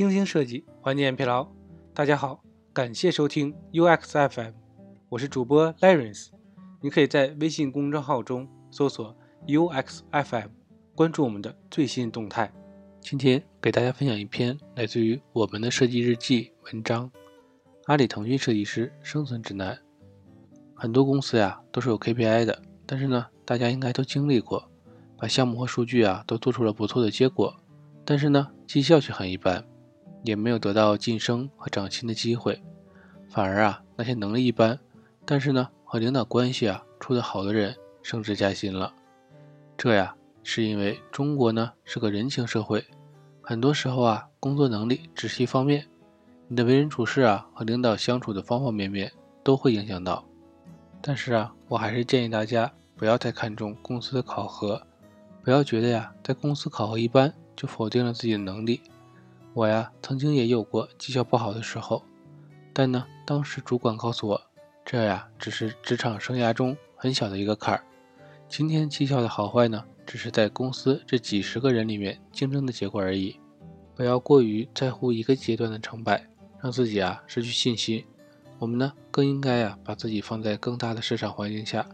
精心设计，缓解疲劳。大家好，感谢收听 UX FM，我是主播 l a r e n c e。你可以在微信公众号中搜索 UX FM，关注我们的最新动态。今天给大家分享一篇来自于我们的设计日记文章：阿里、腾讯设计师生存指南。很多公司呀都是有 KPI 的，但是呢，大家应该都经历过，把项目和数据啊都做出了不错的结果，但是呢，绩效却很一般，也没有得到晋升和涨薪的机会，反而啊那些能力一般，但是呢和领导关系啊处得好的人升职加薪了，这呀。是因为中国呢是个人情社会，很多时候啊，工作能力只是一方面，你的为人处事啊和领导相处的方方面面都会影响到。但是啊，我还是建议大家不要太看重公司的考核，不要觉得呀，在公司考核一般就否定了自己的能力。我呀曾经也有过绩效不好的时候，但呢，当时主管告诉我，这呀只是职场生涯中很小的一个坎儿。今天绩效的好坏呢？只是在公司这几十个人里面竞争的结果而已，不要过于在乎一个阶段的成败，让自己啊失去信心。我们呢更应该啊把自己放在更大的市场环境下，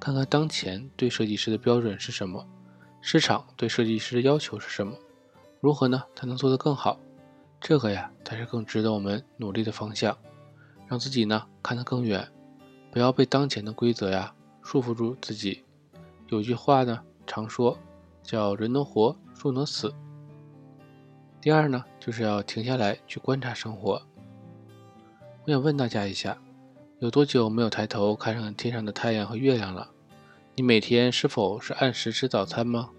看看当前对设计师的标准是什么，市场对设计师的要求是什么，如何呢才能做得更好？这个呀才是更值得我们努力的方向，让自己呢看得更远，不要被当前的规则呀束缚住自己。有句话呢。常说叫人能活，树能死。第二呢，就是要停下来去观察生活。我想问大家一下，有多久没有抬头看上天上的太阳和月亮了？你每天是否是按时吃早餐吗？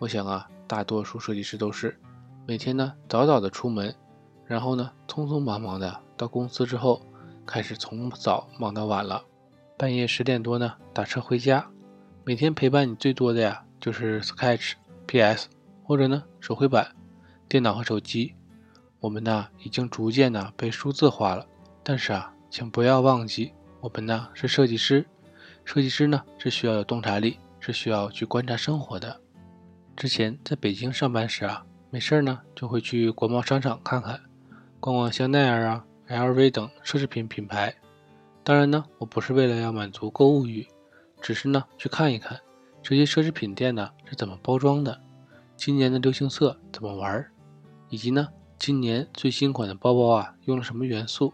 我想啊，大多数设计师都是每天呢早早的出门，然后呢匆匆忙忙的到公司之后，开始从早忙到晚了，半夜十点多呢打车回家。每天陪伴你最多的呀，就是 Sketch、PS 或者呢手绘板、电脑和手机。我们呢已经逐渐呢被数字化了，但是啊，请不要忘记，我们呢是设计师，设计师呢是需要有洞察力，是需要去观察生活的。之前在北京上班时啊，没事呢就会去国贸商场看看，逛逛香奈儿啊、LV 等奢侈品品牌。当然呢，我不是为了要满足购物欲。只是呢，去看一看这些奢侈品店呢是怎么包装的，今年的流行色怎么玩，以及呢今年最新款的包包啊用了什么元素，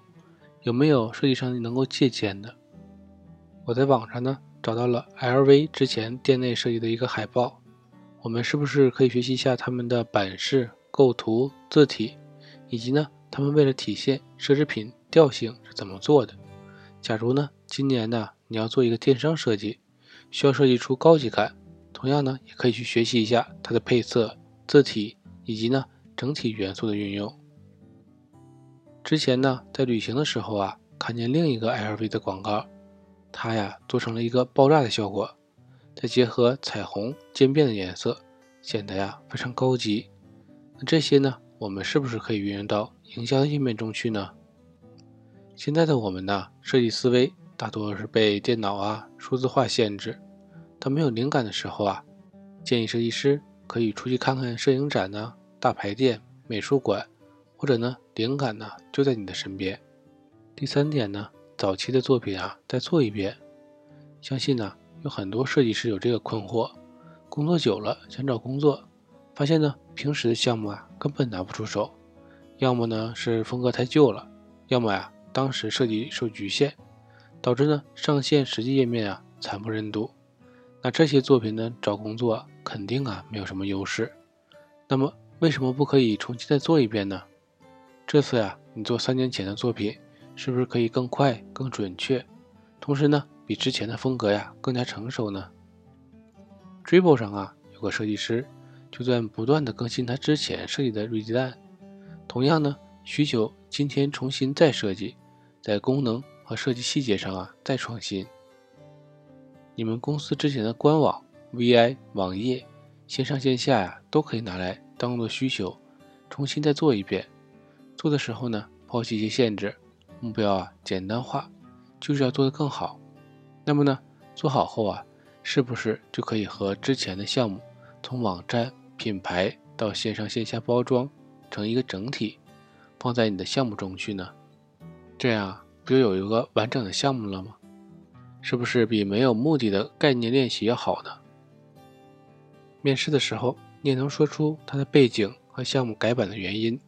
有没有设计上能够借鉴的？我在网上呢找到了 LV 之前店内设计的一个海报，我们是不是可以学习一下他们的版式、构图、字体，以及呢他们为了体现奢侈品调性是怎么做的？假如呢今年呢你要做一个电商设计。需要设计出高级感，同样呢，也可以去学习一下它的配色、字体以及呢整体元素的运用。之前呢，在旅行的时候啊，看见另一个 LV 的广告，它呀做成了一个爆炸的效果，再结合彩虹渐变的颜色，显得呀非常高级。那这些呢，我们是不是可以运用到营销页面中去呢？现在的我们呢，设计思维。大多是被电脑啊、数字化限制。当没有灵感的时候啊，建议设计师可以出去看看摄影展呢、大牌店、美术馆，或者呢，灵感呢就在你的身边。第三点呢，早期的作品啊再做一遍。相信呢，有很多设计师有这个困惑：工作久了想找工作，发现呢，平时的项目啊根本拿不出手，要么呢是风格太旧了，要么呀当时设计受局限。导致呢上线实际页面啊惨不忍睹，那这些作品呢找工作肯定啊没有什么优势。那么为什么不可以重新再做一遍呢？这次呀你做三年前的作品，是不是可以更快更准确？同时呢比之前的风格呀更加成熟呢？Dribble 上啊有个设计师就在不断的更新他之前设计的锐鸡蛋，同样呢需求今天重新再设计，在功能。和设计细节上啊，再创新。你们公司之前的官网、VI 网页、线上线下呀，都可以拿来当做需求，重新再做一遍。做的时候呢，抛弃一些限制，目标啊简单化，就是要做得更好。那么呢，做好后啊，是不是就可以和之前的项目，从网站、品牌到线上线下包装成一个整体，放在你的项目中去呢？这样不就有一个完整的项目了吗？是不是比没有目的的概念练习要好呢？面试的时候，你也能说出它的背景和项目改版的原因。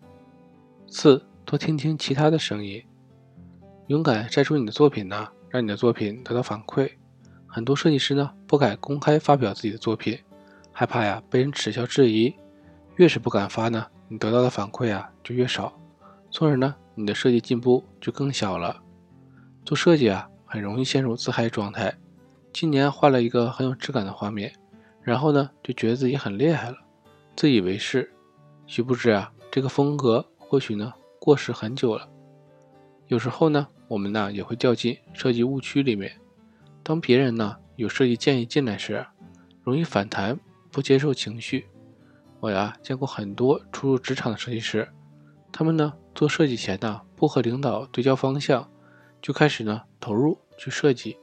四，多听听其他的声音，勇敢晒出你的作品呢，让你的作品得到反馈。很多设计师呢不敢公开发表自己的作品，害怕呀被人耻笑质疑。越是不敢发呢，你得到的反馈啊就越少，从而呢你的设计进步就更小了。做设计啊很容易陷入自嗨状态。今年画了一个很有质感的画面，然后呢就觉得自己很厉害了，自以为是。殊不知啊这个风格。或许呢，过时很久了。有时候呢，我们呢也会掉进设计误区里面。当别人呢有设计建议进来时，容易反弹，不接受情绪。我呀见过很多初入职场的设计师，他们呢做设计前呢不和领导对焦方向，就开始呢投入去设计，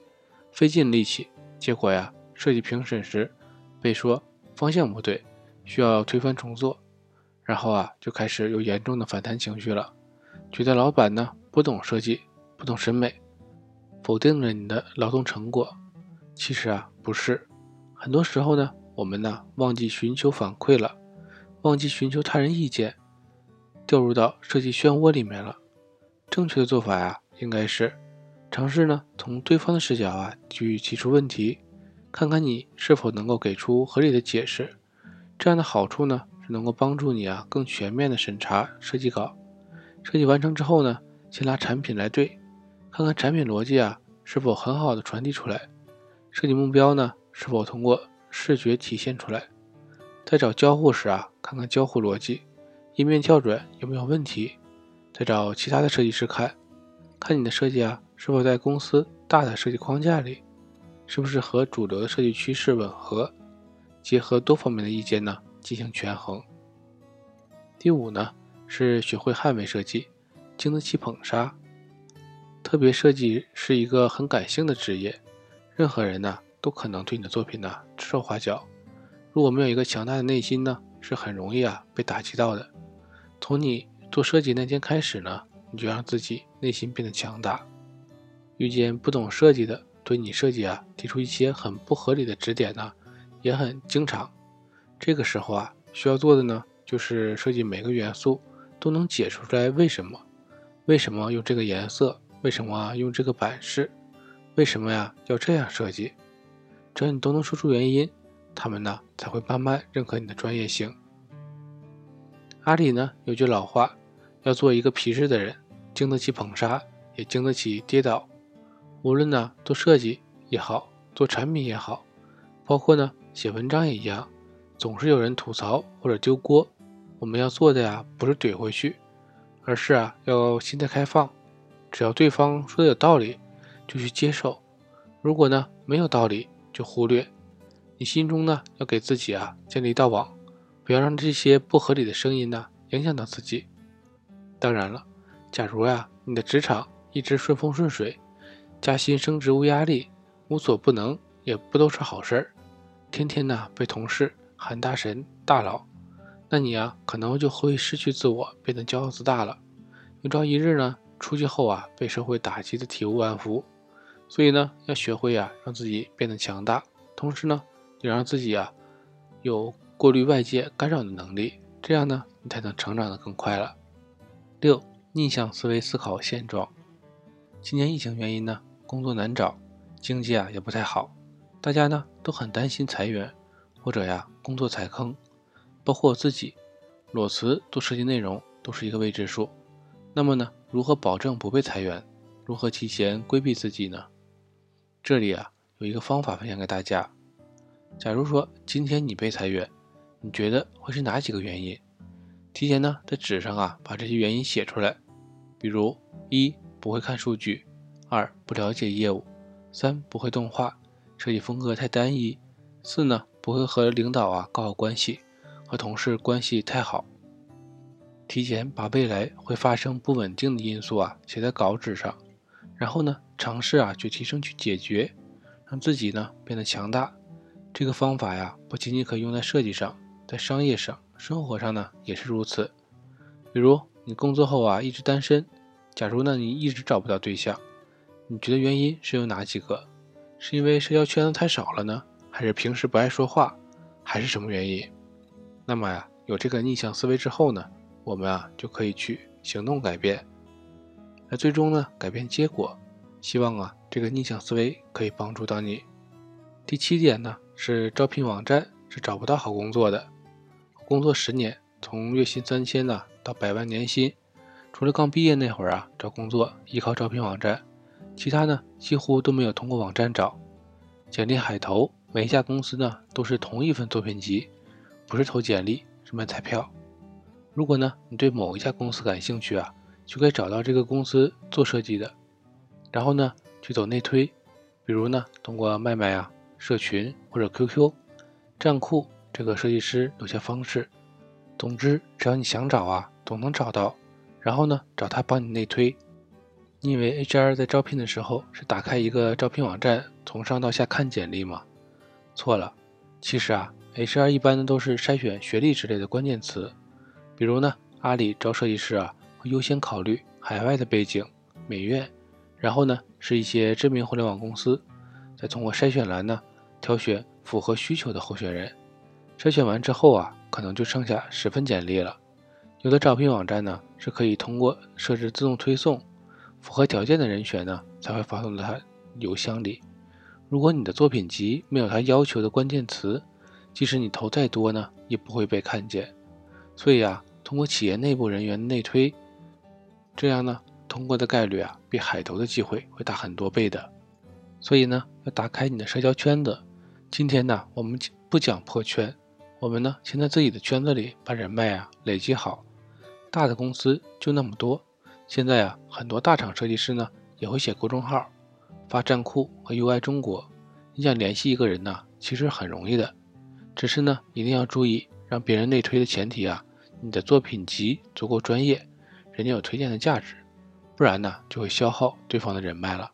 费尽力气，结果呀设计评审时被说方向不对，需要推翻重做。然后啊，就开始有严重的反弹情绪了，觉得老板呢不懂设计，不懂审美，否定了你的劳动成果。其实啊，不是，很多时候呢，我们呢忘记寻求反馈了，忘记寻求他人意见，掉入到设计漩涡里面了。正确的做法呀，应该是尝试呢从对方的视角啊去提出问题，看看你是否能够给出合理的解释。这样的好处呢？是能够帮助你啊，更全面的审查设计稿。设计完成之后呢，先拿产品来对，看看产品逻辑啊是否很好的传递出来，设计目标呢是否通过视觉体现出来。在找交互时啊，看看交互逻辑，页面跳转有没有问题。再找其他的设计师看，看你的设计啊是否在公司大的设计框架里，是不是和主流的设计趋势吻合。结合多方面的意见呢。进行权衡。第五呢，是学会捍卫设计，经得起捧杀。特别设计是一个很感性的职业，任何人呢都可能对你的作品呢指手画脚。如果没有一个强大的内心呢，是很容易啊被打击到的。从你做设计那天开始呢，你就让自己内心变得强大。遇见不懂设计的，对你设计啊提出一些很不合理的指点呢，也很经常。这个时候啊，需要做的呢，就是设计每个元素都能解释出来为什么，为什么用这个颜色，为什么用这个版式，为什么呀要这样设计，只要你都能说出原因，他们呢才会慢慢认可你的专业性。阿里呢有句老话，要做一个皮实的人，经得起捧杀，也经得起跌倒。无论呢做设计也好，做产品也好，包括呢写文章也一样。总是有人吐槽或者丢锅，我们要做的呀，不是怼回去，而是啊，要心态开放。只要对方说的有道理，就去接受；如果呢没有道理，就忽略。你心中呢要给自己啊建立一道网，不要让这些不合理的声音呢影响到自己。当然了，假如呀你的职场一直顺风顺水，加薪升职无压力，无所不能，也不都是好事儿。天天呢被同事。喊大神大佬，那你啊可能就会失去自我，变得骄傲自大了。有朝一日呢，出去后啊，被社会打击的体无完肤。所以呢，要学会啊，让自己变得强大，同时呢，也让自己啊有过滤外界干扰的能力。这样呢，你才能成长的更快了。六，逆向思维思考现状。今年疫情原因呢，工作难找，经济啊也不太好，大家呢都很担心裁员。或者呀，工作踩坑，包括我自己，裸辞做设计内容都是一个未知数。那么呢，如何保证不被裁员？如何提前规避自己呢？这里啊，有一个方法分享给大家。假如说今天你被裁员，你觉得会是哪几个原因？提前呢，在纸上啊，把这些原因写出来。比如一不会看数据，二不了解业务，三不会动画，设计风格太单一，四呢？不会和领导啊搞好关系，和同事关系太好。提前把未来会发生不稳定的因素啊写在稿纸上，然后呢尝试啊去提升去解决，让自己呢变得强大。这个方法呀不仅仅可以用在设计上，在商业上、生活上呢也是如此。比如你工作后啊一直单身，假如呢你一直找不到对象，你觉得原因是有哪几个？是因为社交圈子太少了呢，还是平时不爱说话，还是什么原因？那么呀，有这个逆向思维之后呢，我们啊就可以去行动改变，那最终呢改变结果。希望啊这个逆向思维可以帮助到你。第七点呢是招聘网站是找不到好工作的。工作十年，从月薪三千呢到百万年薪，除了刚毕业那会儿啊找工作依靠招聘网站，其他呢几乎都没有通过网站找。简历海投，每一家公司呢都是同一份作品集，不是投简历是买彩票。如果呢你对某一家公司感兴趣啊，就可以找到这个公司做设计的，然后呢去走内推，比如呢通过卖卖啊、社群或者 QQ 站库。这个设计师有些方式，总之只要你想找啊，总能找到。然后呢，找他帮你内推。你以为 HR 在招聘的时候是打开一个招聘网站，从上到下看简历吗？错了，其实啊，HR 一般呢都是筛选学历之类的关键词。比如呢，阿里招设计师啊，会优先考虑海外的背景、美院，然后呢是一些知名互联网公司，再通过筛选栏呢挑选符合需求的候选人。筛选完之后啊，可能就剩下十份简历了。有的招聘网站呢是可以通过设置自动推送，符合条件的人选呢才会发送到他邮箱里。如果你的作品集没有他要求的关键词，即使你投再多呢，也不会被看见。所以啊，通过企业内部人员内推，这样呢，通过的概率啊，比海投的机会会大很多倍的。所以呢，要打开你的社交圈子。今天呢，我们不讲破圈。我们呢，先在自己的圈子里把人脉啊累积好。大的公司就那么多，现在啊，很多大厂设计师呢也会写公众号、发站酷和 UI 中国。你想联系一个人呢，其实很容易的，只是呢，一定要注意让别人内推的前提啊，你的作品集足够专业，人家有推荐的价值，不然呢，就会消耗对方的人脉了。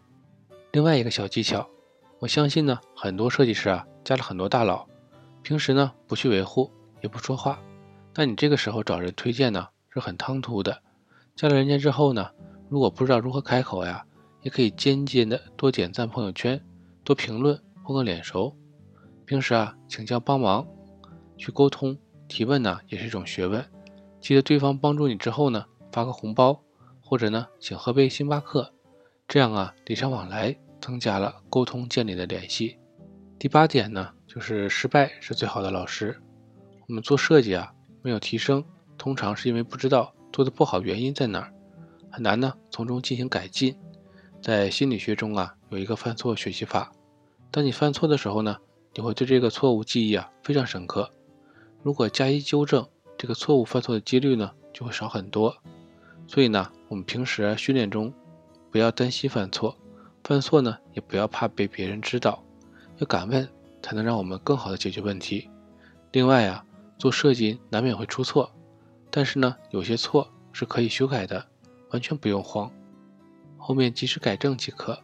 另外一个小技巧，我相信呢，很多设计师啊，加了很多大佬。平时呢不去维护，也不说话，那你这个时候找人推荐呢是很唐突的。加了人家之后呢，如果不知道如何开口呀，也可以间接的多点赞朋友圈，多评论，混个脸熟。平时啊，请教帮忙，去沟通提问呢也是一种学问。记得对方帮助你之后呢，发个红包，或者呢请喝杯星巴克，这样啊礼尚往来，增加了沟通建立的联系。第八点呢。就是失败是最好的老师。我们做设计啊，没有提升，通常是因为不知道做的不好原因在哪儿，很难呢从中进行改进。在心理学中啊，有一个犯错学习法。当你犯错的时候呢，你会对这个错误记忆啊非常深刻。如果加以纠正，这个错误犯错的几率呢就会少很多。所以呢，我们平时训练中不要担心犯错，犯错呢也不要怕被别人知道，要敢问。才能让我们更好的解决问题。另外啊，做设计难免会出错，但是呢，有些错是可以修改的，完全不用慌，后面及时改正即可。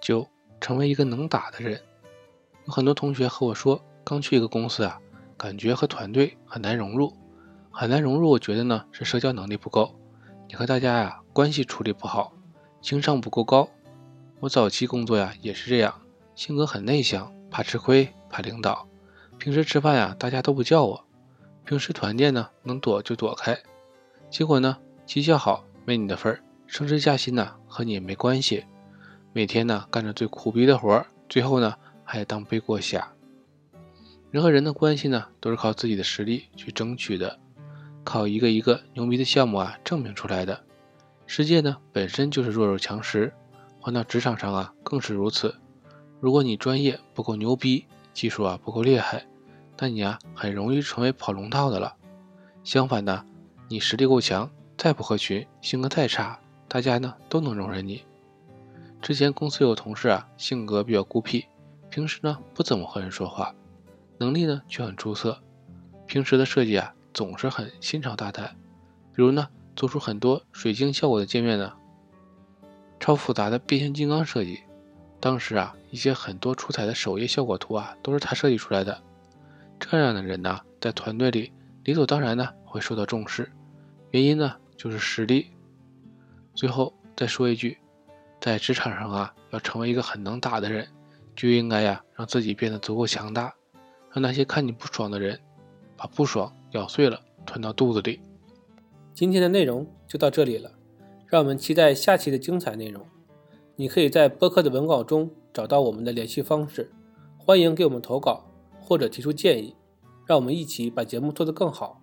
九，成为一个能打的人。有很多同学和我说，刚去一个公司啊，感觉和团队很难融入，很难融入。我觉得呢，是社交能力不够，你和大家呀关系处理不好，情商不够高。我早期工作呀也是这样，性格很内向。怕吃亏，怕领导。平时吃饭呀，大家都不叫我。平时团建呢，能躲就躲开。结果呢，绩效好没你的份儿，升职加薪呢和你也没关系。每天呢干着最苦逼的活儿，最后呢还当背锅侠。人和人的关系呢，都是靠自己的实力去争取的，靠一个一个牛逼的项目啊证明出来的。世界呢本身就是弱肉强食，换到职场上啊更是如此。如果你专业不够牛逼，技术啊不够厉害，那你啊很容易成为跑龙套的了。相反的，你实力够强，再不合群，性格再差，大家呢都能容忍你。之前公司有同事啊，性格比较孤僻，平时呢不怎么和人说话，能力呢却很出色。平时的设计啊总是很新潮大胆，比如呢做出很多水晶效果的界面呢，超复杂的变形金刚设计。当时啊，一些很多出彩的首页效果图啊，都是他设计出来的。这样的人呢，在团队里理所当然呢会受到重视。原因呢，就是实力。最后再说一句，在职场上啊，要成为一个很能打的人，就应该呀，让自己变得足够强大，让那些看你不爽的人，把不爽咬碎了吞到肚子里。今天的内容就到这里了，让我们期待下期的精彩内容。你可以在播客的文稿中找到我们的联系方式，欢迎给我们投稿或者提出建议，让我们一起把节目做得更好。